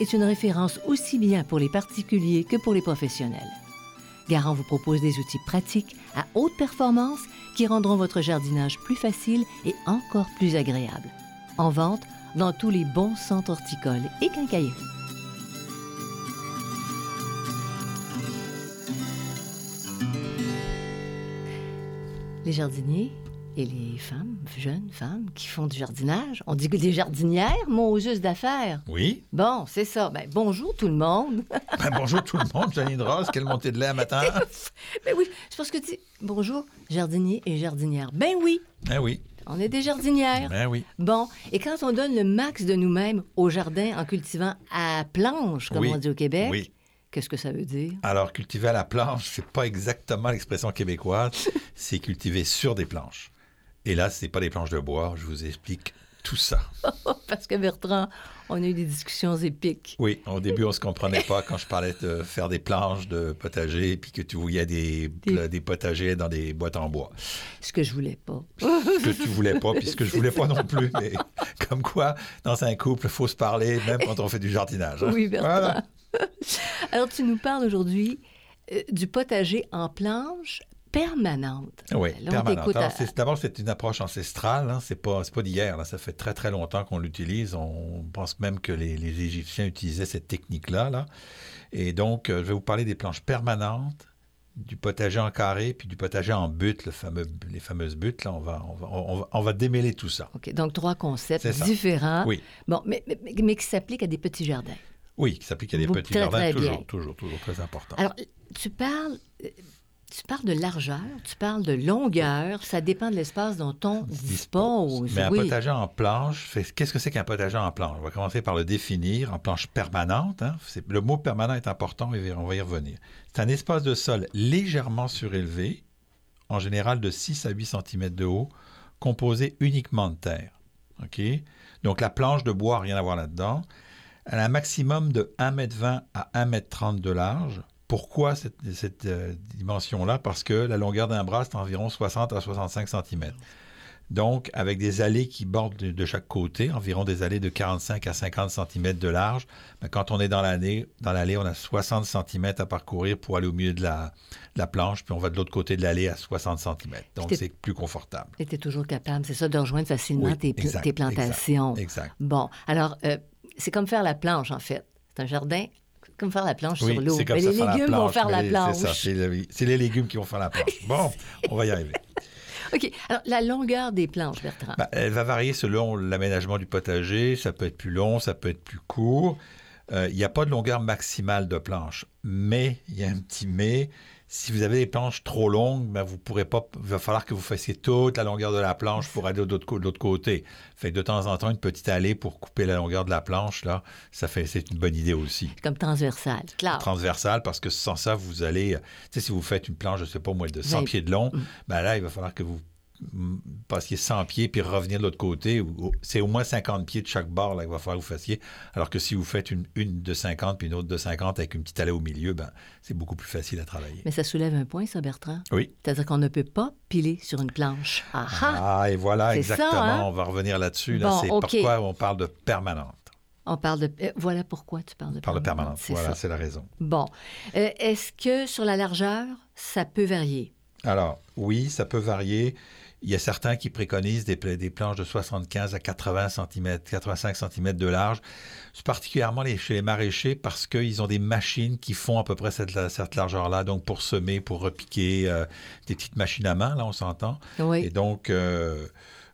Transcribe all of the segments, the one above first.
est une référence aussi bien pour les particuliers que pour les professionnels. Garant vous propose des outils pratiques à haute performance qui rendront votre jardinage plus facile et encore plus agréable. En vente dans tous les bons centres horticoles et quincailleries. Les jardiniers et les femmes, jeunes femmes qui font du jardinage, on dit que des jardinières, Moses d'affaires. Oui. Bon, c'est ça. Ben, bonjour tout le monde. Ben, bonjour tout le monde, Janine Ross, quelle montée de lait à matin. ben oui, c'est parce que tu dis bonjour jardiniers et jardinières. Ben oui, Ben oui, on est des jardinières. ben oui. Bon, et quand on donne le max de nous-mêmes au jardin en cultivant à planche, comme Oui. on dit au Québec, Oui. qu'est-ce que ça veut dire? Alors, cultiver à la planche, c'est pas exactement l'expression québécoise, c'est cultiver sur des planches. Et là, c'est pas des planches de bois, je vous explique tout ça. Parce que Bertrand, on a eu des discussions épiques. Oui, au début, on se comprenait pas quand je parlais de faire des planches de potager, puis que tu voyais des, Des- des potagers dans des boîtes en bois. Ce que je voulais pas. que tu voulais pas, puis ce que je voulais pas non plus. Mais comme quoi, dans un couple, il faut se parler, même quand on fait du jardinage. hein. Oui, Bertrand. Voilà. Alors, tu nous parles aujourd'hui euh, du potager en planche permanente. Oui, Là, permanente. à- D'abord, c'est une approche ancestrale. Hein. C'est pas, c'est pas d'hier. Ça fait très, très longtemps qu'on l'utilise. On pense même que les, les Égyptiens utilisaient cette technique-là. Là. Et donc, euh, je vais vous parler des planches permanentes, du potager en carré, puis du potager en butte, le fameux, les fameuses buttes. Là, on va, on va, on va, on va démêler tout ça. OK, donc trois concepts différents. Oui. Bon, mais, mais, mais qui s'appliquent à des petits jardins. Oui, qui s'applique à des Vous- petits très, jardins. très toujours, bien. toujours, toujours très important. Alors, tu parles, euh, tu parles de largeur, tu parles de longueur, ça dépend de l'espace dont on dispose. Mais un oui. potager en planche, qu'est-ce que c'est qu'un potager en planche? On va commencer par le définir en planche permanente. hein. Le mot permanent est important et on va y revenir. C'est un espace de sol légèrement surélevé, en général de 6 à 8 cm de haut, composé uniquement de terre. OK? Donc la planche de bois, rien à voir là-dedans. Elle a un maximum de 1,20 m à 1,30 m de large. Pourquoi cette, cette, euh, dimension-là? Parce que la longueur d'un bras, c'est environ 60 à 65 cm. Donc, avec des allées qui bordent de, de chaque côté, environ des allées de 45 à 50 cm de large. Ben, quand on est dans l'allée, dans l'allée, on a 60 cm à parcourir pour aller au milieu de la, de la planche, puis on va de l'autre côté de l'allée à 60 cm. Donc, c'est plus confortable. Tu es toujours capable, c'est ça, de rejoindre facilement Oui, tes, pla- exact, tes plantations. Exact. Bon, alors, euh, c'est comme faire la planche, en fait. C'est un jardin, comme faire la planche Oui, sur l'eau. Mais les légumes vont faire la planche. C'est les légumes qui vont faire la planche. Bon, on va y arriver. OK, alors, la longueur des planches, Bertrand. Ben, elle va varier selon l'aménagement du potager. Ça peut être plus long, ça peut être plus court. Euh, Il n'y a pas de longueur maximale de planche. Mais, il y a un petit mais. Si vous avez des planches trop longues, ben, vous pourrez pas. Il va falloir que vous fassiez toute la longueur de la planche pour aller de l'autre côté. Fait que de temps en temps, une petite allée pour couper la longueur de la planche, là, ça fait, c'est une bonne idée aussi. Comme transversal, clair. Transversale, parce que sans ça, vous allez. Tu sais, si vous faites une planche, je sais pas moi, de 100 Vingt- pieds de long, Mm. ben là, il va falloir que vous passiez 100 pieds puis revenir de l'autre côté. C'est au moins 50 pieds de chaque bord là, qu'il va falloir que vous fassiez. Alors que si vous faites une, une de 50 puis une autre de 50 avec une petite allée au milieu, ben, c'est beaucoup plus facile à travailler. Mais ça soulève un point, ça, Bertrand. Oui. C'est-à-dire qu'on ne peut pas piler sur une planche. Ah ah! Ah, et voilà, ça, exactement. hein? On va revenir là-dessus. Là, Bon, c'est pourquoi on parle de permanente. On parle de... euh, voilà pourquoi tu parles de On parle de permanente. permanente. Voilà, c'est la raison. Bon. Euh, Est-ce que sur la largeur, ça peut varier? Alors, oui, ça peut varier. Il y a certains qui préconisent des, des planches de 75 à 80 cm, 85 cm de large, particulièrement les, chez les maraîchers parce qu'ils ont des machines qui font à peu près cette, cette largeur-là, donc pour semer, pour repiquer, euh, des petites machines à main, là, on s'entend. Oui. Et donc, euh,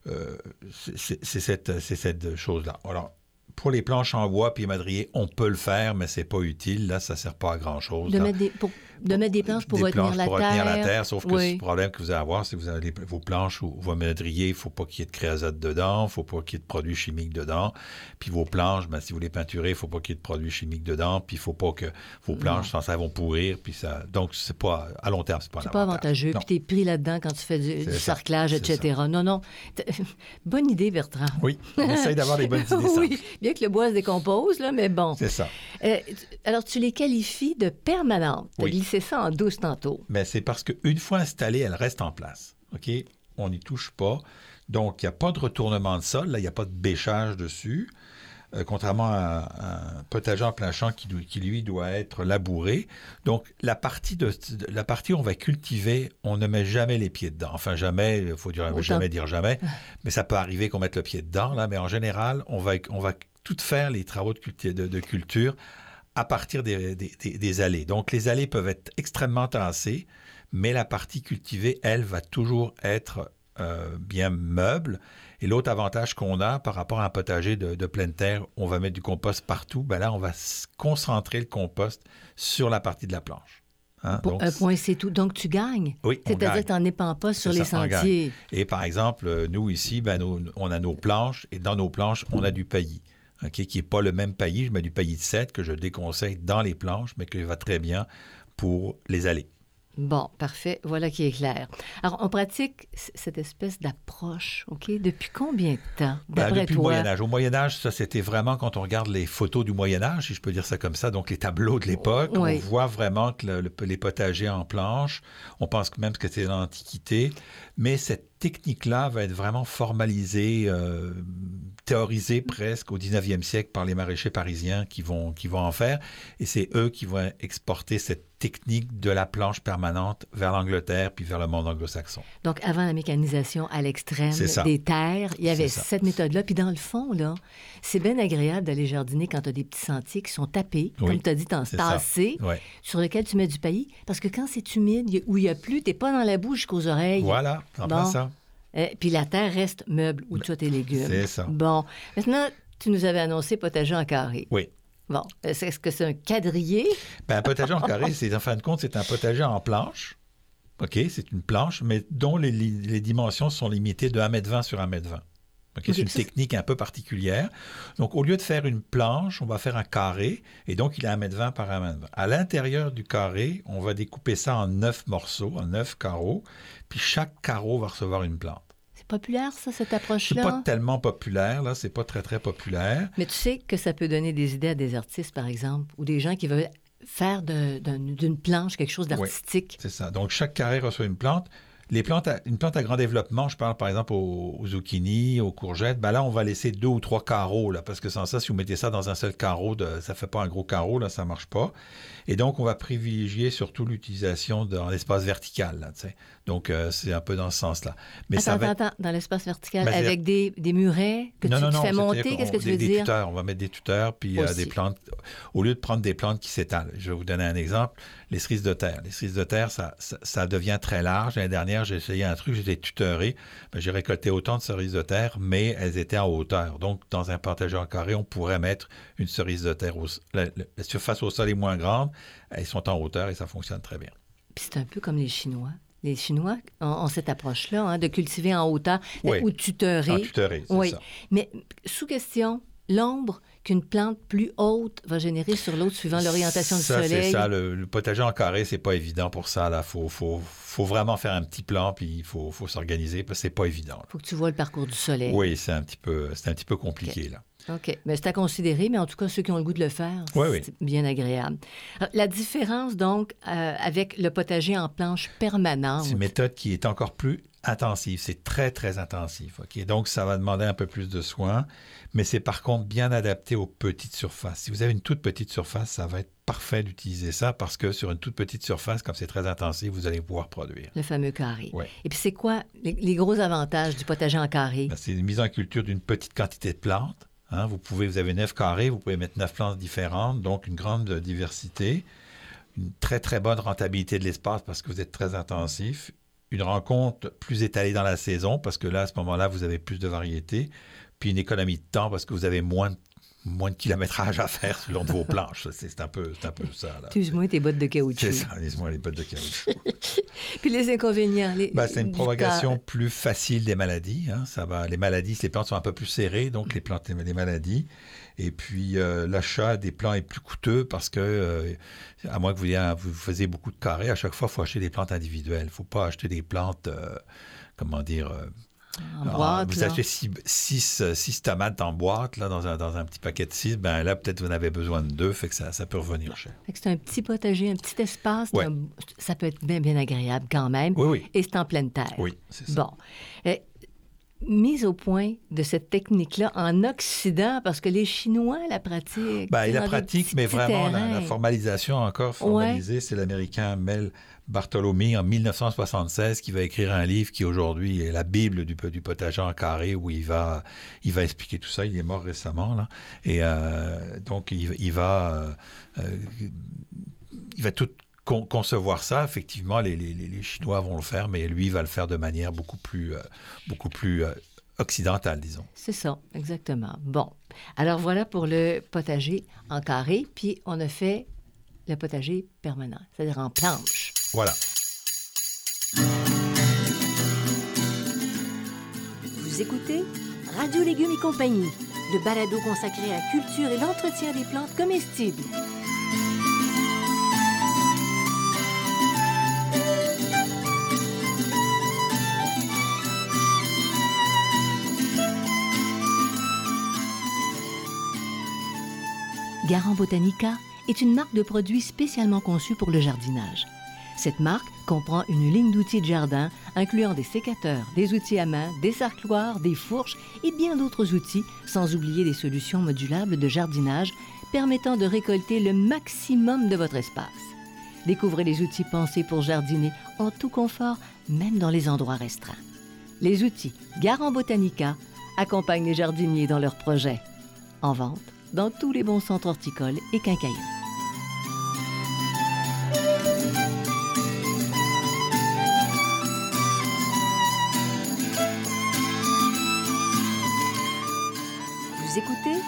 euh, c'est cette, cette chose-là. Alors, pour les planches en bois puis madrier, on peut le faire, mais c'est pas utile. Là, ça sert pas à grand-chose. De, mettre des, de mettre des planches pour, retenir, la pour terre. retenir la terre. Sauf que le problème que vous allez avoir, c'est que vous avez vos planches ou vos madriers, il ne faut pas qu'il y ait de créosote dedans, il ne faut pas qu'il y ait de produits chimiques dedans. Puis vos planches, ben, si vous les peinturez, il ne faut pas qu'il y ait de produits chimiques dedans. Puis il ne faut pas que vos planches, sans ça, vont pourrir. Puis ça... Donc, c'est pas, à long terme, c'est pas C'est pas avantageux. Puis tu es pris là-dedans quand tu fais du, sarclage, etc. Non, non. Bonne idée, Bertrand. Oui, on essaye d'avoir des bonnes idées. oui, bien que le bois se décompose, là, mais bon. C'est ça. Euh, alors, tu les qualifies de permanentes. As glissé ça en douce tantôt. Mais c'est parce qu'une fois installée, elle reste en place. OK? On n'y touche pas. Donc, il n'y a pas de retournement de sol. Là, il n'y a pas de bêchage dessus. Euh, contrairement à, un potager en plein champ qui, qui, lui, doit être labouré. Donc, la partie, de, la partie où on va cultiver, on ne met jamais les pieds dedans. Enfin, jamais, il faut dire, jamais dire jamais. Mais ça peut arriver qu'on mette le pied dedans, là. Mais en général, on va, on va tout faire les travaux de, de, de culture à partir des, des, des, allées. Donc, les allées peuvent être extrêmement tassées, mais la partie cultivée, elle, va toujours être euh, bien meuble. Et l'autre avantage qu'on a par rapport à un potager de, de, pleine terre, on va mettre du compost partout, ben là, on va concentrer le compost sur la partie de la planche. Hein? Pour un point, c'est tout. Donc, tu gagnes. Oui, C'est-à-dire que tu n'en pas sur les sentiers. Et par exemple, nous, ici, ben, on a nos planches, et dans nos planches, on a du paillis qui n'est pas le même paillis. Je mets du paillis de 7 que je déconseille dans les planches, mais qui va très bien pour les allées. Bon, parfait. Voilà qui est clair. Alors, on pratique cette espèce d'approche, OK? Depuis combien de temps, ben, Depuis le Moyen Âge. Au Moyen Âge, ça, c'était vraiment quand on regarde les photos du Moyen Âge, si je peux dire ça comme ça, donc les tableaux de l'époque, on voit vraiment que les potagers en planche, on pense même que c'était l'Antiquité, mais cette technique-là va être vraiment formalisée, euh, théorisée presque au 19e siècle par les maraîchers parisiens qui vont, qui vont en faire. Et c'est eux qui vont exporter cette technique de la planche permanente vers l'Angleterre puis vers le monde anglo-saxon. Donc, avant la mécanisation à l'extrême des terres, il y avait cette méthode-là. Puis dans le fond, là, c'est bien agréable d'aller jardiner quand tu as des petits sentiers qui sont tapés, comme tu as dit, tassés, sur lesquels tu mets du paillis. Parce que quand c'est humide, où il n'y a plus, tu n'es pas dans la bouche jusqu'aux oreilles. Voilà, bon. ça. Euh, puis la terre reste meuble où tu as tes légumes. C'est ça. Bon. Maintenant, tu nous avais annoncé potager en carré. Oui. Bon, est-ce que c'est un quadrillé? Ben, un potager en carré, c'est en fin de compte, c'est un potager en planche. OK, c'est une planche, mais dont les, les dimensions sont limitées de 1,20 m sur 1,20 m. C'est une technique un peu particulière. Donc, au lieu de faire une planche, on va faire un carré, et donc il est 1m20 par 1m20. À l'intérieur du carré, on va découper ça en neuf morceaux, en neuf carreaux, puis chaque carreau va recevoir une plante. C'est populaire, ça, cette approche-là? C'est pas tellement populaire, là. C'est pas très, très populaire. Mais tu sais que ça peut donner des idées à des artistes, par exemple, ou des gens qui veulent faire d'une planche quelque chose d'artistique. c'est ça. Donc, chaque carré reçoit une plante. Les plantes, une plante à grand développement, je parle par exemple aux, zucchini, aux courgettes, ben là, on va laisser deux ou trois carreaux, là, parce que sans ça, si vous mettez ça dans un seul carreau, de, ça fait pas un gros carreau, là, ça marche pas. Et donc, on va privilégier surtout l'utilisation dans l'espace vertical, là, Donc, euh, c'est un peu dans ce sens-là. Mais attends, ça va... attends, dans l'espace vertical, ben, avec des, des, murets que tu, fais monter, qu'est-ce que tu veux des dire? Tuteurs, on va mettre des tuteurs, puis euh, des plantes, au lieu de prendre des plantes qui s'étalent. Je vais vous donner un exemple. Les cerises de terre. Les cerises de terre, ça, ça, devient très large. L'année dernière, j'ai essayé un truc, j'étais tuteuré. Ben, j'ai récolté autant de cerises de terre, mais elles étaient en hauteur. Donc, dans un partageur carré, on pourrait mettre une cerise de terre. Au, la, surface au sol est moins grande, elles sont en hauteur et ça fonctionne très bien. Puis c'est un peu comme les Chinois. Les Chinois ont, cette approche-là hein, de cultiver en hauteur ou. En c'est oui. ça. Mais sous question, l'ombre qu'une plante plus haute va générer sur l'autre suivant l'orientation du soleil. C'est ça. Le, potager en carré, c'est pas évident pour ça. Il faut, faut, faut, vraiment faire un petit plan, puis il faut, faut s'organiser, parce que c'est pas évident. Il faut que tu vois le parcours du soleil. Oui, c'est un petit peu, c'est un petit peu compliqué, là. OK. Mais c'est à considérer, mais en tout cas, ceux qui ont le goût de le faire, Oui, oui. c'est bien agréable. Alors, La différence, donc, euh, avec le potager en planche permanente. C'est une méthode qui est encore plus intensive. C'est très, très intensif. OK? Donc, ça va demander un peu plus de soins, mais c'est par contre bien adapté aux petites surfaces. Si vous avez une toute petite surface, ça va être parfait d'utiliser ça parce que sur une toute petite surface, comme c'est très intensif, vous allez pouvoir produire. Le fameux carré. Ouais. Et puis, c'est quoi les, les gros avantages du potager en carré? Ben, c'est une mise en culture d'une petite quantité de plantes. Hein. Vous pouvez, vous avez neuf carrés, vous pouvez mettre neuf plantes différentes, donc une grande diversité, une très très bonne rentabilité de l'espace parce que vous êtes très intensif, une rencontre plus étalée dans la saison parce que là, à ce moment-là, vous avez plus de variété, puis une économie de temps parce que vous avez moins de, moins de kilométrage à faire de vos planches. C'est un peu, un peu ça. Excuse-moi tes bottes de caoutchouc. C'est ça, laisse-moi les bottes de caoutchouc. Puis les inconvénients. Les, Ben, c'est une propagation plus facile des maladies. hein. Ça va, les maladies, les plantes sont un peu plus serrées, donc les plantes les des maladies. Et puis euh, l'achat des plants est plus coûteux parce que, euh, à moins que vous, ayez- vous faisiez beaucoup de carrés, à chaque fois, il faut acheter des plantes individuelles. Il ne faut pas acheter des plantes, euh, comment dire, en ah, boîte. vous là. achetez six, six, euh, six tomates en boîte, là, dans, un, dans un petit paquet de six, ben là, peut-être vous en avez besoin de deux, fait que ça, ça peut revenir cher. Fait que c'est un petit potager, un petit espace. Ouais. Ça peut être bien, bien agréable quand même. Oui, oui. Et c'est en pleine terre. Oui, c'est ça. Bon. Euh, mise au point de cette technique-là en Occident, parce que les Chinois la pratiquent. Ben, tu sais, il la dans des pratique, petits, mais vraiment, la formalisation encore formalisée, c'est l'Américain Mel Bartholomew en 1976 qui va écrire un livre qui aujourd'hui est la Bible du, potager en carré où il va, il va expliquer tout ça. Il est mort récemment, là. Et euh, donc, il, va... euh, euh, il va tout con- concevoir ça. Effectivement, les, les- les- Chinois vont le faire, mais lui, il va le faire de manière beaucoup plus, beaucoup plus occidentale, disons. C'est ça, exactement. Bon. Alors voilà pour le potager en carré, puis on a fait le potager permanent, c'est-à-dire en planche. Voilà. Vous écoutez Radio Légumes et compagnie, le balado consacré à la culture et l'entretien des plantes comestibles. Garant Botanica est une marque de produits spécialement conçue pour le jardinage. Cette marque comprend une ligne d'outils de jardin incluant des sécateurs, des outils à main, des sarcloirs, des fourches et bien d'autres outils, sans oublier des solutions modulables de jardinage permettant de récolter le maximum de votre espace. Découvrez les outils pensés pour jardiner en tout confort, même dans les endroits restreints. Les outils Garant Botanica accompagnent les jardiniers dans leurs projets. En vente dans tous les bons centres horticoles et quincailleries. Vous écoutez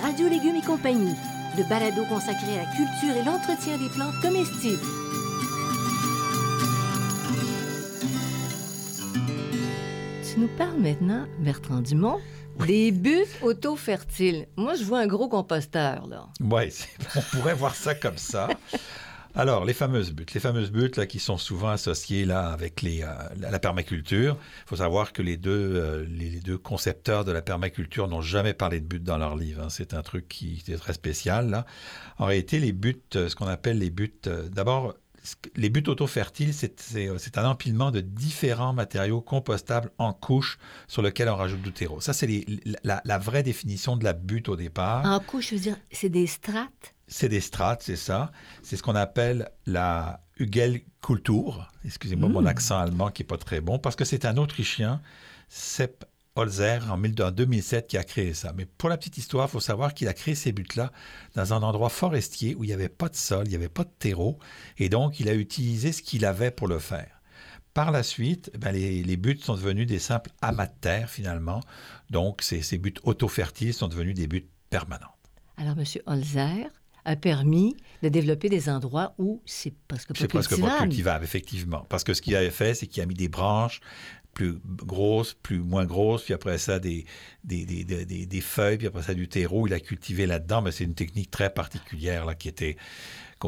Radio Légumes et compagnie, le balado consacré à la culture et l'entretien des plantes comestibles. Tu nous parles maintenant, Bertrand Dumont, des buts auto-fertiles. Moi, je vois un gros composteur, là. Oui, on pourrait voir ça comme ça. Alors, les fameuses buttes. Les fameuses buttes là, qui sont souvent associées là, avec euh, la permaculture. Il faut savoir que les deux, euh, les, deux concepteurs de la permaculture n'ont jamais parlé de buttes dans leur livre. hein. C'est un truc qui est très spécial. En réalité, les buttes, euh, ce qu'on appelle les buttes, d'abord, les buttes auto-fertiles, c'est un empilement de différents matériaux compostables en couches sur lesquels on rajoute du terreau. Ça, c'est la, la vraie définition de la butte au départ. En couche, je veux dire, c'est des strates? C'est des strates, c'est ça. C'est ce qu'on appelle la Hugelkultur. Excusez-moi mon accent allemand qui est pas très bon, parce que c'est un Autrichien, Sepp Holzer, en 1000 en 2007, qui a créé ça. Mais pour la petite histoire, il faut savoir qu'il a créé ces buttes-là dans un endroit forestier où il n'y avait pas de sol, il n'y avait pas de terreau, et donc il a utilisé ce qu'il avait pour le faire. Par la suite, ben, les, les buttes sont devenues des simples amas de terre, finalement. Donc, ces, ces buttes auto-fertiles sont devenues des buttes permanentes. Alors, M. Holzer a permis de développer des endroits où c'est presque pas C'est presque pas cultivable. cultivable, effectivement. Parce que ce qu'il avait fait, c'est qu'il a mis des branches plus grosses, plus moins grosses, puis après ça, des, des, des, des- des- des feuilles, puis après ça, du terreau. Il a cultivé là-dedans, mais c'est une technique très particulière là, qui était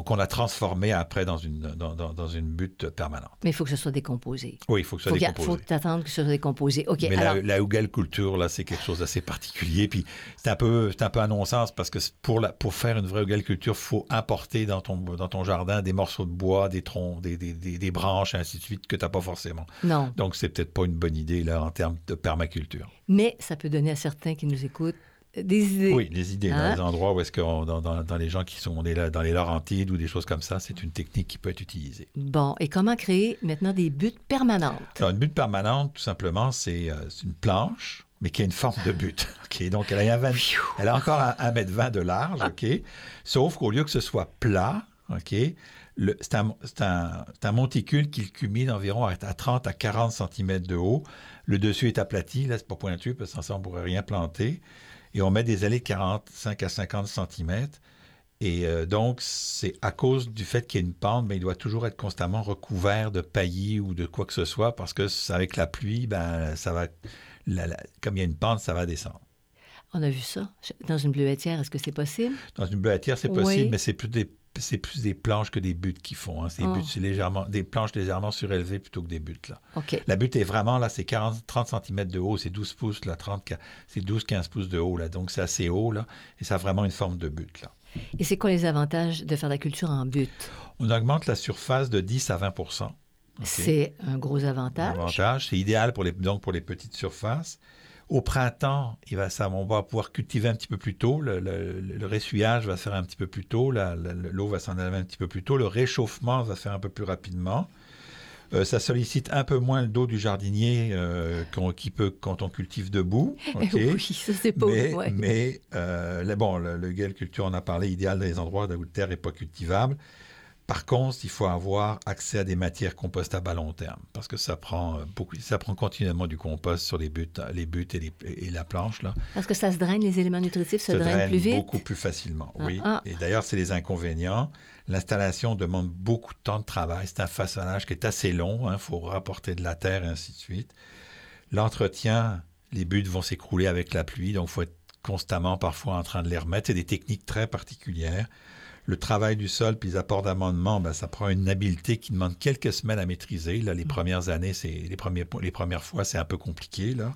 qu'on a transformé après dans une, dans, dans- une butte permanente. Mais il faut que ce soit décomposé. Oui, il faut que ce Il soit faut, décomposé. faut t'attendre que ce soit décomposé. OK, Mais alors, la, la Hugel culture, là, c'est quelque chose d'assez particulier. Puis c'est un peu, c'est un peu un non-sens parce que pour, la, pour faire une vraie Hugel culture, il faut importer dans ton, dans ton jardin des morceaux de bois, des troncs, des, des, des, des branches, et ainsi de suite, que tu n'as pas forcément. non. Donc, c'est peut-être pas une bonne idée, là, en termes de permaculture. Mais ça peut donner à certains qui nous écoutent des idées. Oui, les idées, Hein? dans les endroits où est-ce que, on- dans, dans, les gens qui sont des- dans les Laurentides ou des choses comme ça, c'est une technique qui peut être utilisée. Bon, et comment créer maintenant des buttes permanentes? Alors, une butte permanente, tout simplement, c'est euh, une planche, mais qui a une forme de butte. OK? Donc, elle a, un 20 elle a encore un 1,20 m de large, OK? Sauf qu'au lieu que ce soit plat, OK? C'est un, un- un monticule qui culmine environ à, à 30 à 40 cm de haut. Le dessus est aplati, là, c'est pas pointu, parce que ça, on pourrait rien planter. Et on met des allées de 45 à 50 cm. Et euh, donc, c'est à cause du fait qu'il y a une pente, mais il doit toujours être constamment recouvert de paillis ou de quoi que ce soit, parce que avec la pluie, ben, ça va, la- la- comme il y a une pente, ça va descendre. On a vu ça dans une bleuetière. Est-ce que c'est possible? Dans une bleuetière, c'est possible, Oui. mais c'est plus des c'est plus des planches que des buttes qu'ils font. hein. C'est des Oh. légèrement, des planches légèrement surélevées plutôt que des buttes. Là. La butte est vraiment, là, c'est 40, 30 cm de haut, c'est 12 pouces, là, 30, c'est 12-15 pouces de haut, là, donc c'est assez haut, là, et ça a vraiment une forme de butte, là. Et c'est quoi les avantages de faire la culture en butte? On augmente la surface de 10 à 20 OK. C'est un gros avantage. Avantage. C'est idéal pour les, donc pour les petites surfaces. Au printemps, il va, ça, on va pouvoir cultiver un petit peu plus tôt. Le, le- le ressuyage va se faire un petit peu plus tôt. L'eau va s'en aller un petit peu plus tôt. Le réchauffement va se faire un peu plus rapidement. Euh, ça sollicite un peu moins le dos du jardinier euh, qu'on- qui peut quand on cultive debout. Oui, ça c'est pas... Mais, ouais. mais euh, le- bon, le, le culture, on a parlé, idéal dans les endroits où la terre n'est pas cultivable. Par contre, il faut avoir accès à des matières compostables à long terme, parce que ça prend euh, beaucoup, ça prend continuellement du compost sur les buttes, les buttes et, les- et la planche là. Parce que ça se draine, les éléments nutritifs se, Se drainent draine plus vite. beaucoup plus facilement. Ah, oui. ah. Et d'ailleurs, c'est les inconvénients. L'installation demande beaucoup de temps de travail. C'est un façonnage qui est assez long. Il faut rapporter de la terre et ainsi de suite. L'entretien, les buttes vont s'écrouler avec la pluie, donc il faut être constamment parfois en train de les remettre. C'est des techniques très particulières. Le travail du sol puis les apports d'amendement, ben, ça prend une habileté qui demande quelques semaines à maîtriser. Là, les premières années, c'est les, premiers, les premières fois, c'est un peu compliqué. Là.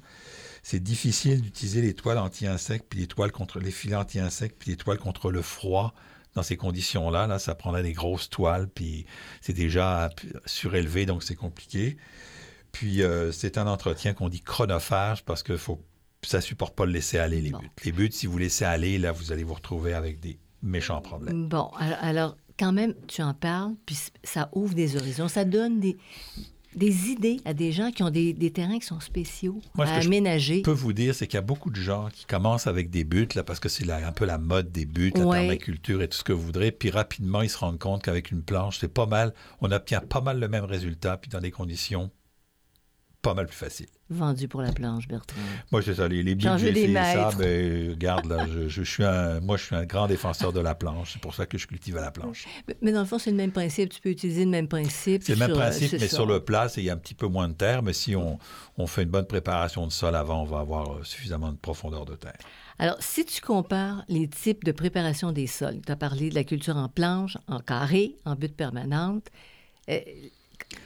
C'est difficile d'utiliser les toiles anti-insectes, puis les toiles contre les filets anti-insectes, puis les toiles contre le froid dans ces conditions-là. Là, ça prendrait des grosses toiles, puis c'est déjà surélevé, donc c'est compliqué. Puis euh, c'est un entretien qu'on dit chronophage parce que faut, ça supporte pas le laisser aller les buts. Les buts, si vous laissez aller, là, vous allez vous retrouver avec des méchants problèmes. Bon, alors, quand même, tu en parles, puis ça ouvre des horizons. Ça donne des, des idées à des gens qui ont des, des terrains qui sont spéciaux Moi, ce à que je aménager. Je peux vous dire, c'est qu'il y a beaucoup de gens qui commencent avec des buts, là, parce que c'est un peu la mode des buts, la Ouais. permaculture et tout ce que vous voudrez. Puis rapidement, ils se rendent compte qu'avec une planche, c'est pas mal, on obtient pas mal le même résultat, puis dans des conditions pas mal plus faciles. Vendu pour la planche, Bertrand. Moi, c'est ça, les, les j'ai des essayé ça, maîtres. ben, regarde, là, je, je suis un, moi, je suis un grand défenseur de la planche. C'est pour ça que je cultive à la planche. Mais, mais dans le fond, c'est le même principe. Tu peux utiliser le même principe. C'est le même sur- principe, mais ça. sur le plat, c'est- il y a un petit peu moins de terre, mais si on, on fait une bonne préparation de sol avant, on va avoir euh, suffisamment de profondeur de terre. Alors, si tu compares les types de préparation des sols, tu as parlé de la culture en planche, en carré, en butte permanente. euh,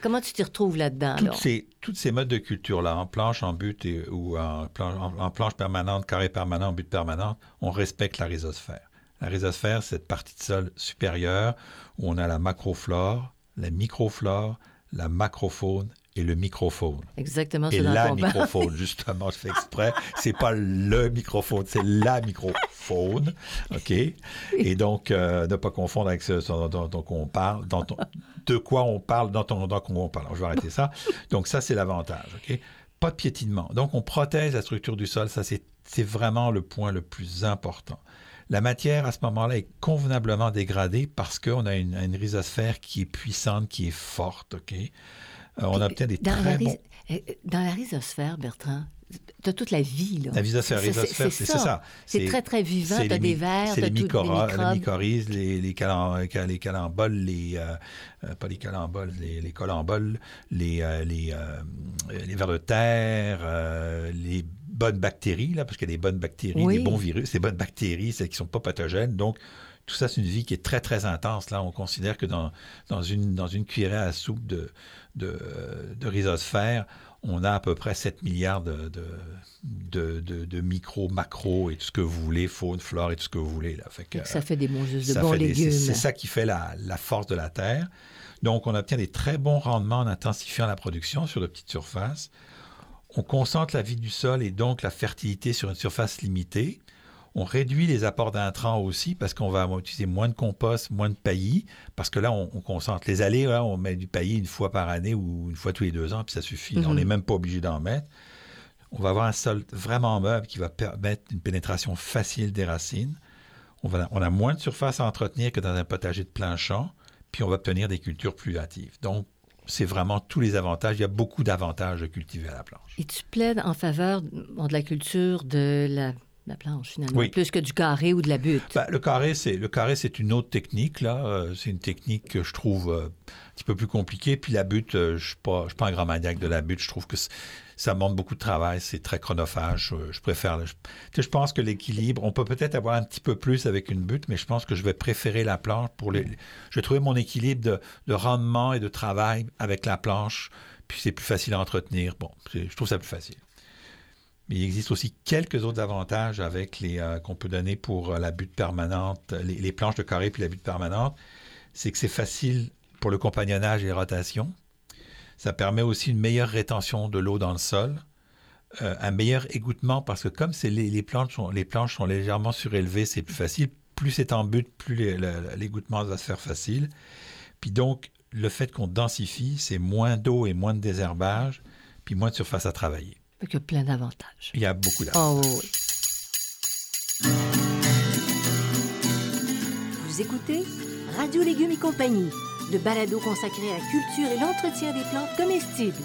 comment tu t'y retrouves là-dedans? Toutes alors? ces, toutes ces modes de culture-là, en planche, en butte et- ou en planche, en- en planche permanente, carré permanent, en butte permanente, on respecte la rhizosphère. La rhizosphère, c'est cette partie de sol supérieure où on a la macroflore, la microflore, la macrofaune et le microfaune. Exactement Et la microfaune, justement, je fais exprès. C'est pas le microfaune, c'est la microfaune. OK? Et donc, euh, ne pas confondre avec ce, dont, dont on parle, dont on- de quoi on parle, dont on, dont on parle. Alors, je vais arrêter ça. Donc, ça, c'est l'avantage. OK? Pas de piétinement. Donc, on protège la structure du sol. Ça, c'est vraiment le point le plus important. La matière, à ce moment-là, est convenablement dégradée parce qu'on a une, une rhizosphère qui est puissante, qui est forte. OK? Euh, on obtient des dans très la, bons... rhys- euh, Dans la rhizosphère, Bertrand, as toute la vie. Là. La rhizosphère, C'est- ça. C'est très, très vivant. c'est Tu as les des vers, tu as les, les mycorhizes, les, les, calam- les calamboles, les, euh, euh, pas les calamboles, les, les colamboles, les, euh, les, euh, les vers de terre, les bonnes bactéries, là, parce qu'il y a des bonnes bactéries, Oui. des bons virus, des bonnes bactéries, celles qui ne sont pas pathogènes. Donc, Tout ça, c'est une vie qui est très, très intense. Là, on considère que dans, dans, une, dans une cuillère à soupe de, de, de rhizosphère, on a à peu près 7 milliards de, de, de, micro, macro et tout ce que vous voulez, faune, flore et tout ce que vous voulez. Là. Fait que, ça fait des bons, de bons légumes. C'est ça qui fait la, la, force de la terre. Donc, on obtient des très bons rendements en intensifiant la production sur de petites surfaces. On concentre la vie du sol et donc la fertilité sur une surface limitée. On réduit les apports d'intrants aussi parce qu'on va utiliser moins de compost, moins de paillis, parce que là, on, concentre les allées, on met du paillis une fois par année ou une fois tous les deux ans, puis ça suffit. On n'est mhm. même pas obligé d'en mettre. On va avoir un sol vraiment meuble qui va permettre une pénétration facile des racines. On, va, on a moins de surface à entretenir que dans un potager de plein champ, puis on va obtenir des cultures plus hâtives. Donc, c'est vraiment tous les avantages. Il y a beaucoup d'avantages de cultiver à la planche. Et tu plaides en faveur de la culture de la la planche, finalement, plus que du carré ou de la butte? Ben, le carré, c'est le carré, c'est une autre technique là. Euh, c'est une technique que je trouve euh, un petit peu plus compliquée. Puis la butte, euh, je suis pas, suis pas un grand maniaque de la butte. Je trouve que ça demande beaucoup de travail, c'est très chronophage. Je, préfère. Je, je, pense que l'équilibre, on peut peut-être avoir un petit peu plus avec une butte, mais je pense que je vais préférer la planche pour les. Je vais trouver mon équilibre de, de rendement et de travail avec la planche. Puis c'est plus facile à entretenir. Bon, je trouve ça plus facile. Il existe aussi quelques autres avantages avec les euh, qu'on peut donner pour euh, la butte permanente, les, planches de carré puis la butte permanente. C'est que c'est facile pour le compagnonnage et les rotations. Ça permet aussi une meilleure rétention de l'eau dans le sol, euh, un meilleur égouttement parce que comme c'est les, planches sont, les planches sont légèrement surélevées, c'est plus facile. Plus c'est en butte, plus l'égouttement va se faire facile. Puis donc, le fait qu'on densifie, c'est moins d'eau et moins de désherbage, puis moins de surface à travailler. Il y a plein d'avantages. Il y a beaucoup d'avantages. Oh, oui. Vous écoutez Radio Légumes et compagnie, le balado consacré à la culture et l'entretien des plantes comestibles.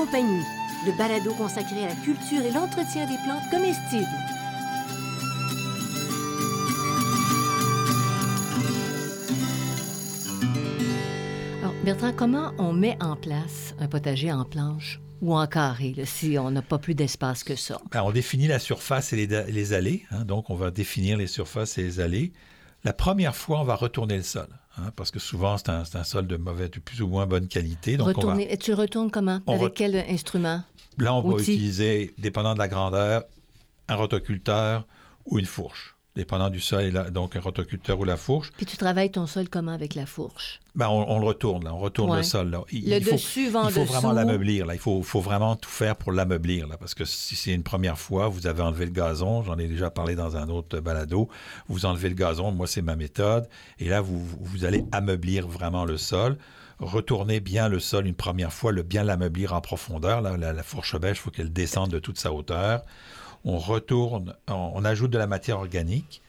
Compagnie, le balado consacré à la culture et l'entretien des plantes comestibles. Alors, Bertrand, comment on met en place un potager en planche ou en carré, si on n'a pas plus d'espace que ça? Ben, on définit la surface et les, allées. Hein, donc, on va définir les surfaces et les allées. La première fois, on va retourner le sol. Hein, parce que souvent, c'est un, sol de mauvais, de plus ou moins bonne qualité. Donc Retourner, Et tu retournes comment? Avec quel instrument? Là, on va utiliser, dépendant de la grandeur, un rotoculteur ou une fourche dépendant du sol, donc un rotoculteur ou la fourche. Puis tu travailles ton sol comment avec la fourche? Ben, on, le retourne, là, on retourne le sol. Là. Il, le faut, dessus, Il faut vraiment l'ameublir. Là. Il faut, faut, vraiment tout faire pour l'ameublir. Là, parce que si c'est une première fois, vous avez enlevé le gazon, j'en ai déjà parlé dans un autre balado, vous enlevez le gazon, moi c'est ma méthode, et là vous, vous allez ameublir vraiment le sol retourner bien le sol une première fois, le bien l'ameublir en profondeur. Là, la, fourche bêche, il faut qu'elle descende de toute sa hauteur on retourne, on, ajoute de la matière organique.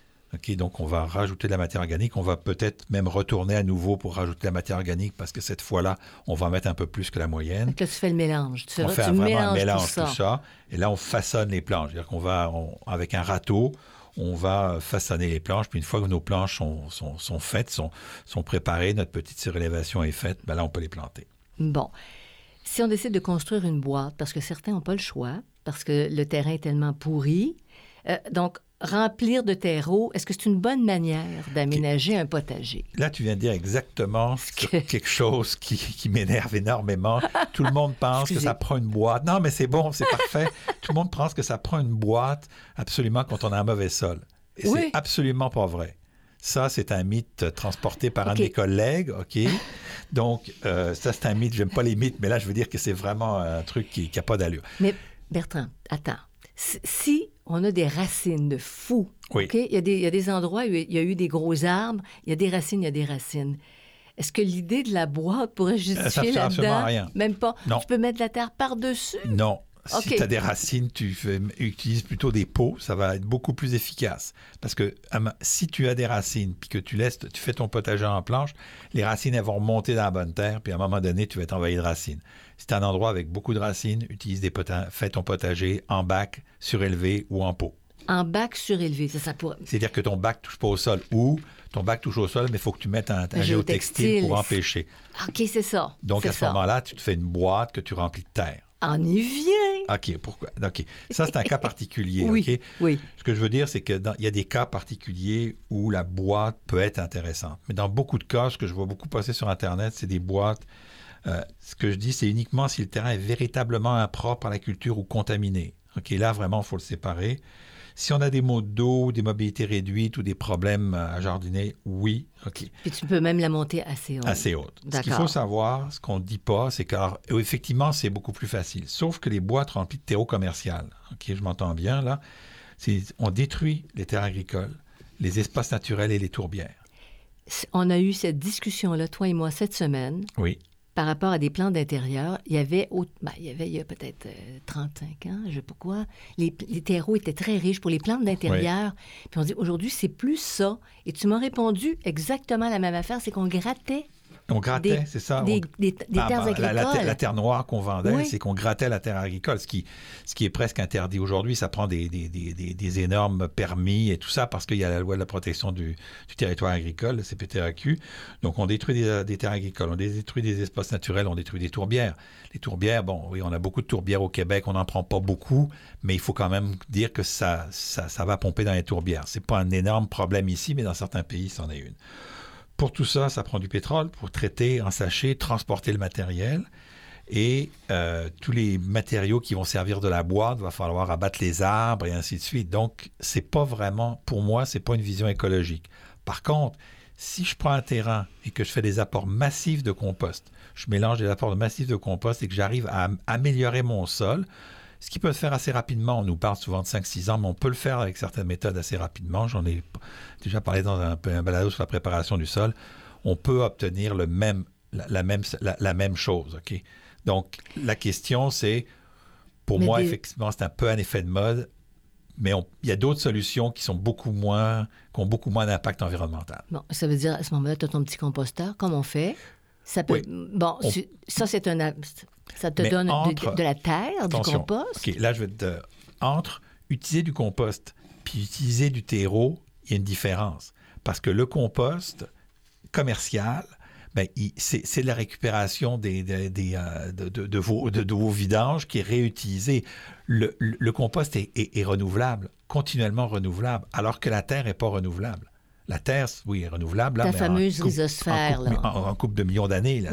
donc on va rajouter de la matière organique. On va peut-être même retourner à nouveau pour rajouter de la matière organique parce que cette fois-là, on va mettre un peu plus que la moyenne. Donc là, tu fais le mélange. Tu, on fait un mélange tout ça. Et là, on façonne les planches. C'est-à-dire qu'on va, avec un râteau, on va façonner les planches. Puis une fois que nos planches sont, faites, sont, sont préparées, notre petite surélévation est faite, ben là, on peut les planter. Bon. Si on décide de construire une boîte, parce que certains n'ont pas le choix, parce que le terrain est tellement pourri. Euh, donc, remplir de terreau, est-ce que c'est une bonne manière d'aménager un potager? Là, tu viens de dire exactement quelque chose qui, m'énerve énormément. Tout le monde pense que ça prend une boîte. Non, mais c'est bon, c'est parfait. Tout le monde pense que ça prend une boîte absolument quand on a un mauvais sol. Et c'est absolument pas vrai. Ça, c'est un mythe transporté par un de mes collègues, OK? Donc, euh, ça, c'est un mythe. J'aime pas les mythes, mais là, je veux dire que c'est vraiment un truc qui n'a pas d'allure. Mais Bertrand, attends. Si- on a des racines de fou, Oui. Il y, a des, il y a des endroits où il y a eu des gros arbres, il y a des racines, il y a des racines. Est-ce que l'idée de la boîte pourrait justifier là-dedans? rien. Même pas? Non. Tu peux mettre de la terre par-dessus? Non. Si tu as des racines, tu fais- utilises plutôt des pots, ça va être beaucoup plus efficace. Parce que si tu as des racines, puis que tu laisses, tu fais ton potager en planche, les racines, elles vont remonter dans la bonne terre, puis à un moment donné, tu vas être envahi de racines. Si tu as un endroit avec beaucoup de racines, utilise des pota- fais ton potager en bac, surélevé ou en pot. En bac surélevé, ça, ça pourrait... C'est-à-dire que ton bac touche pas au sol ou ton bac touche au sol, mais il faut que tu mettes un, un Un géotextile géotextile. pour empêcher. OK, c'est ça. Donc c'est à ce moment-là, tu te fais une boîte que tu remplis de terre. On y vient. OK, pourquoi? OK. Ça, c'est un cas particulier. Oui, oui. Ce que je veux dire, c'est qu'il y a des cas particuliers où la boîte peut être intéressante. Mais dans beaucoup de cas, ce que je vois beaucoup passer sur Internet, c'est des boîtes. Euh, ce que je dis, c'est uniquement si le terrain est véritablement impropre à la culture ou contaminé. OK, là, vraiment, il faut le séparer. Si on a des maux d'eau, des mobilités réduites ou des problèmes euh, à jardiner, oui, OK, Puis tu peux même la monter assez haut. assez haute. Ce qu'il faut savoir, ce qu'on ne dit pas, c'est que, alors, effectivement, c'est beaucoup plus facile. Sauf que les boîtes remplies de terreau commercial, OK, je m'entends bien, là, on détruit les terres agricoles, les espaces naturels et les tourbières. On a eu cette discussion-là, toi et moi, cette semaine, Oui. Par rapport à des plans d'intérieur. Il y avait, ben, il y avait il y a peut-être euh, 35 ans, je ne sais pas quoi, les, les terreaux étaient très riches pour les plantes d'intérieur. Puis on dit, aujourd'hui, c'est plus ça. Et tu m'as répondu exactement la même affaire, c'est qu'on grattait On grattait, c'est ça? des, on- des- des Ah, terres bah, la, la agricoles. terre- la terre noire qu'on vendait, Oui. c'est qu'on grattait la terre agricole, ce qui, ce qui est presque interdit aujourd'hui. Ça prend des, énormes permis et tout ça parce qu'il y a la loi de la protection du, du territoire agricole, le CPTAQ. Donc, on détruit des, des terres agricoles, on détruit des espaces naturels, on détruit des tourbières. Les tourbières, bon, oui, on a beaucoup de tourbières au Québec, on n'en prend pas beaucoup, mais il faut quand même dire que ça, ça, ça va pomper dans les tourbières. C'est pas un énorme problème ici, mais dans certains pays, c'en est une. Pour tout ça, ça prend du pétrole pour traiter en sachet, transporter le matériel. Et euh, tous les matériaux qui vont servir de la boîte, va falloir abattre les arbres et ainsi de suite. Donc, c'est pas vraiment, pour moi, c'est pas une vision écologique. Par contre, si je prends un terrain et que je fais des apports massifs de compost, je mélange des apports massifs de compost et que j'arrive à am- améliorer mon sol, ce qui peut se faire assez rapidement, on nous parle souvent de 5-6 ans, mais on peut le faire avec certaines méthodes assez rapidement. J'en ai déjà parlé dans un, un balado sur la préparation du sol. On peut obtenir le même, la, la même, la, la même chose. OK? Donc, la question, c'est, pour Mais moi, des- effectivement, c'est un peu un effet de mode, mais il y a d'autres solutions qui sont beaucoup moins, qui ont beaucoup moins d'impact environnemental. Bon, ça veut dire, à ce moment-là, tu as ton petit composteur, comme on fait? Ça peut... Oui. Bon, On- ça, c'est un... Ça te Mais donne de- entre- de, la terre, Attention. du compost? OK, là, je vais te... Entre utiliser du compost puis utiliser du terreau, il y a une différence. Parce que le compost commercial, ben, c'est c'est la récupération des, des- des, euh, de, de- de vos, de, de vos vidanges qui est réutilisé. Le, le- le compost est, est- est renouvelable, continuellement renouvelable, alors que la terre n'est pas renouvelable. La terre, oui, est renouvelable. là, mais en fameuse coupe- rhizosphère, en là. en- en couple de millions d'années. là.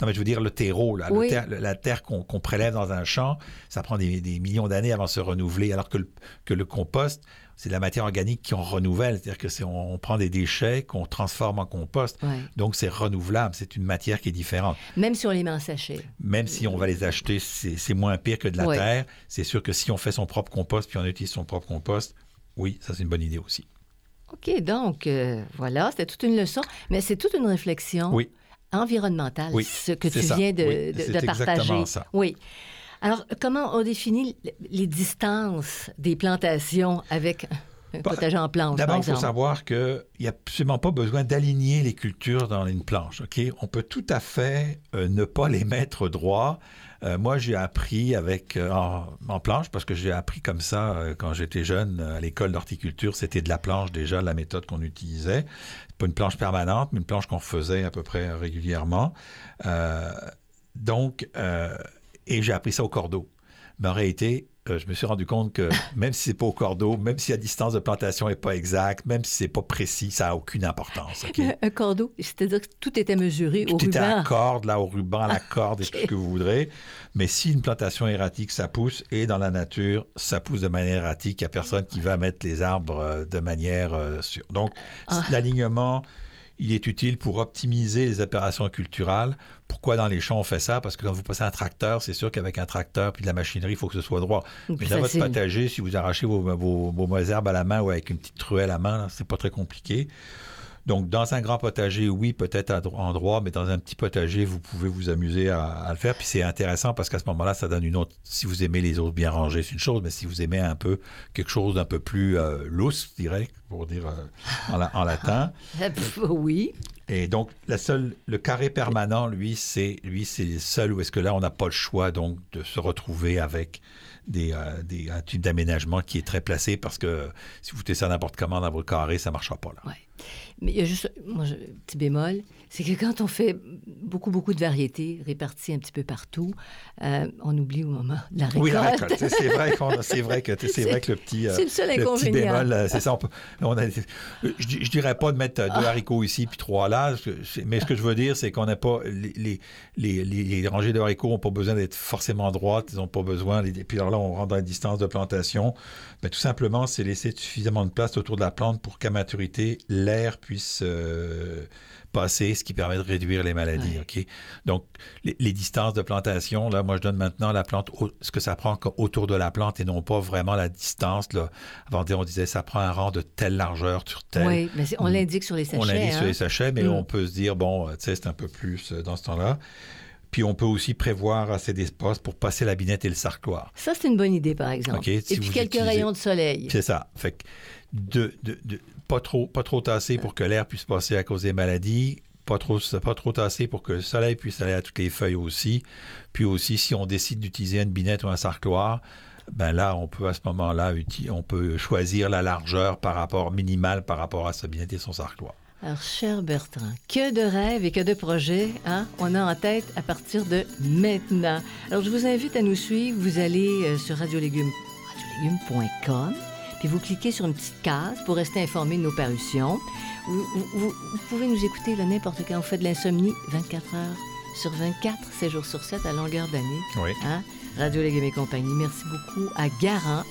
Non, mais je veux dire le terreau, là, le la terre qu'on prélève dans un champ, ça prend des, des millions d'années avant de se renouveler, alors que le, que le compost, c'est de la matière organique qu'on renouvelle, c'est-à-dire que c'est on, on prend des déchets qu'on transforme en compost, donc c'est renouvelable, c'est une matière qui est différente. Même si on les met en sachet. Même si on va les acheter, c'est moins pire que de la terre. C'est sûr que si on fait son propre compost puis on utilise son propre compost, oui, ça c'est une bonne idée aussi. OK, donc, euh, voilà, c'était toute une leçon, mais c'est toute une réflexion Oui. environnementale, Oui, ce que tu ça. viens de, Oui, de- c'est de partager. ça. Oui. Alors, comment on définit les distances des plantations avec un Bah, potager en planche, D'abord, il faut savoir qu'il n'y a absolument pas besoin d'aligner les cultures dans une planche. ok? On peut tout à fait euh, ne pas les mettre droits. Euh, moi, j'ai appris avec euh, en, planche parce que j'ai appris comme ça euh, quand j'étais jeune à l'école d'horticulture. C'était de la planche déjà, la méthode qu'on utilisait. Pas une planche permanente, mais une planche qu'on faisait à peu près régulièrement. Donc, et j'ai appris ça au cordeau. Mais en réalité, euh, je me suis rendu compte que même si c'est pas au cordeau, même si la distance de plantation est pas exacte, même si c'est pas précis, ça a aucune importance. Un cordeau, c'est-à-dire que tout était mesuré tout au était ruban. à corde, là, au ruban, à la corde, et tout ce que vous voudrez. Mais si une plantation erratique, ça pousse, et dans la nature, ça pousse de manière erratique, il n'y a personne qui va mettre les arbres euh, de manière euh, sûre. Donc, Ah. l'alignement, il est utile pour optimiser les opérations culturales. Pourquoi dans les champs on fait ça? Parce que quand vous passez un tracteur, c'est sûr qu'avec un tracteur puis de la machinerie, il faut que ce soit droit. Plus Mais dans votre facile. potager, si vous arrachez vos, vos, vos mauvaises herbes à la main ou avec une petite truelle à main, c'est pas très compliqué. Donc, dans un grand potager, oui, peut-être à dro- en droit, mais dans un petit potager, vous pouvez vous amuser à, à le faire. Puis c'est intéressant parce qu'à ce moment-là, ça donne une autre. Si vous aimez les autres bien rangés, c'est une chose, mais si vous aimez un peu quelque chose d'un peu plus euh, lousse, je dirais, pour dire euh, en, la- en latin. Pff, oui. Et donc, la seule, le carré permanent, lui, c'est lui, c'est le seul où est-ce que là, on n'a pas le choix donc de se retrouver avec des, euh, des un type d'aménagement qui est très placé parce que si vous foutez ça n'importe comment dans votre carré, ça ne marchera pas là. Ouais. Mais il y a juste, moi, petit bémol, c'est que quand on fait beaucoup, beaucoup de variétés réparties un petit peu partout, euh, on oublie au moment de la récolte. Oui, la récolte. C'est- vrai, c'est vrai que c'est vrai que le petit, euh, C'est le seul le petit bémol, euh, c'est ça. On peut- on a- je, je dirais pas de mettre deux haricots ici puis trois là, mais ce que je veux dire, c'est qu'on n'a pas les, les, les, rangées de haricots n'ont pas besoin d'être forcément droites, ils n'ont pas besoin. les- puis alors là, on rentre dans la distance de plantation. Mais tout simplement, c'est laisser suffisamment de place autour de la plante pour qu'à maturité, l'air puisse euh, passer, ce qui permet de réduire les maladies. Ouais. ok? Donc, les, les distances de plantation, là, moi, je donne maintenant la plante, au- ce que ça prend autour de la plante et non pas vraiment la distance. Là. Avant, on disait, ça prend un rang de telle largeur sur tel. Oui, mais on l'indique sur les sachets. On l'indique hein. sur les sachets, mais Mm. on peut se dire, bon, tu sais, c'est un peu plus euh, dans ce temps-là. Puis on peut aussi prévoir assez d'espace pour passer la binette et le sarcloir. Ça, c'est une bonne idée, par exemple. OK, Et puis quelques utilisez- rayons de soleil. C'est ça. Fait que de, de- de- pas trop, pas trop tassé pour que l'air puisse passer à cause des maladies. Pas trop, pas trop tassé pour que le soleil puisse aller à toutes les feuilles aussi. Puis aussi, si on décide d'utiliser une binette ou un sarcloir, ben là, on peut à ce moment-là, on peut choisir la largeur par rapport minimale par rapport à sa binette et son sarcloir. Alors, cher Bertrand, que de rêves et que de projets hein, on a en tête à partir de maintenant. Alors, je vous invite à nous suivre. Vous allez euh, sur radiolégumes, radiolégumes.com, puis vous cliquez sur une petite case pour rester informé de nos parutions. Vous, vous- vous- vous pouvez nous écouter là, n'importe quand. Vous faites de l'insomnie 24 heures sur 24, 7 jours sur 7 à longueur d'année. Oui. Hein? Radio Légumes et compagnie. Merci beaucoup à Garant,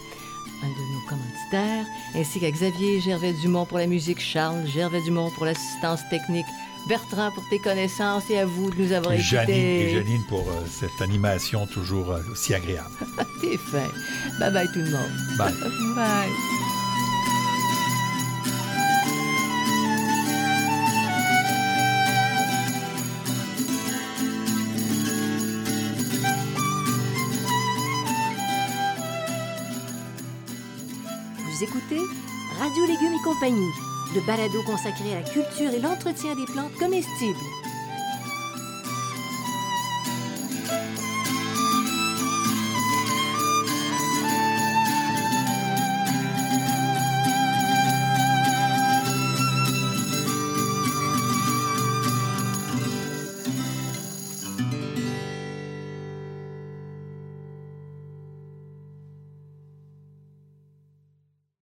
un de nos commanditaires, ainsi qu'à Xavier Gervais Dumont pour la musique, Charles Gervais Dumont pour l'assistance technique, Bertrand pour tes connaissances et à vous de nous avoir Janine, et écoutés. Janine pour euh, cette animation toujours euh, aussi agréable. T'es fin. Bye bye tout le monde. Bye. Bye. Vous écoutez Radio Légumes et compagnie, le balado consacré à la culture et l'entretien des plantes comestibles.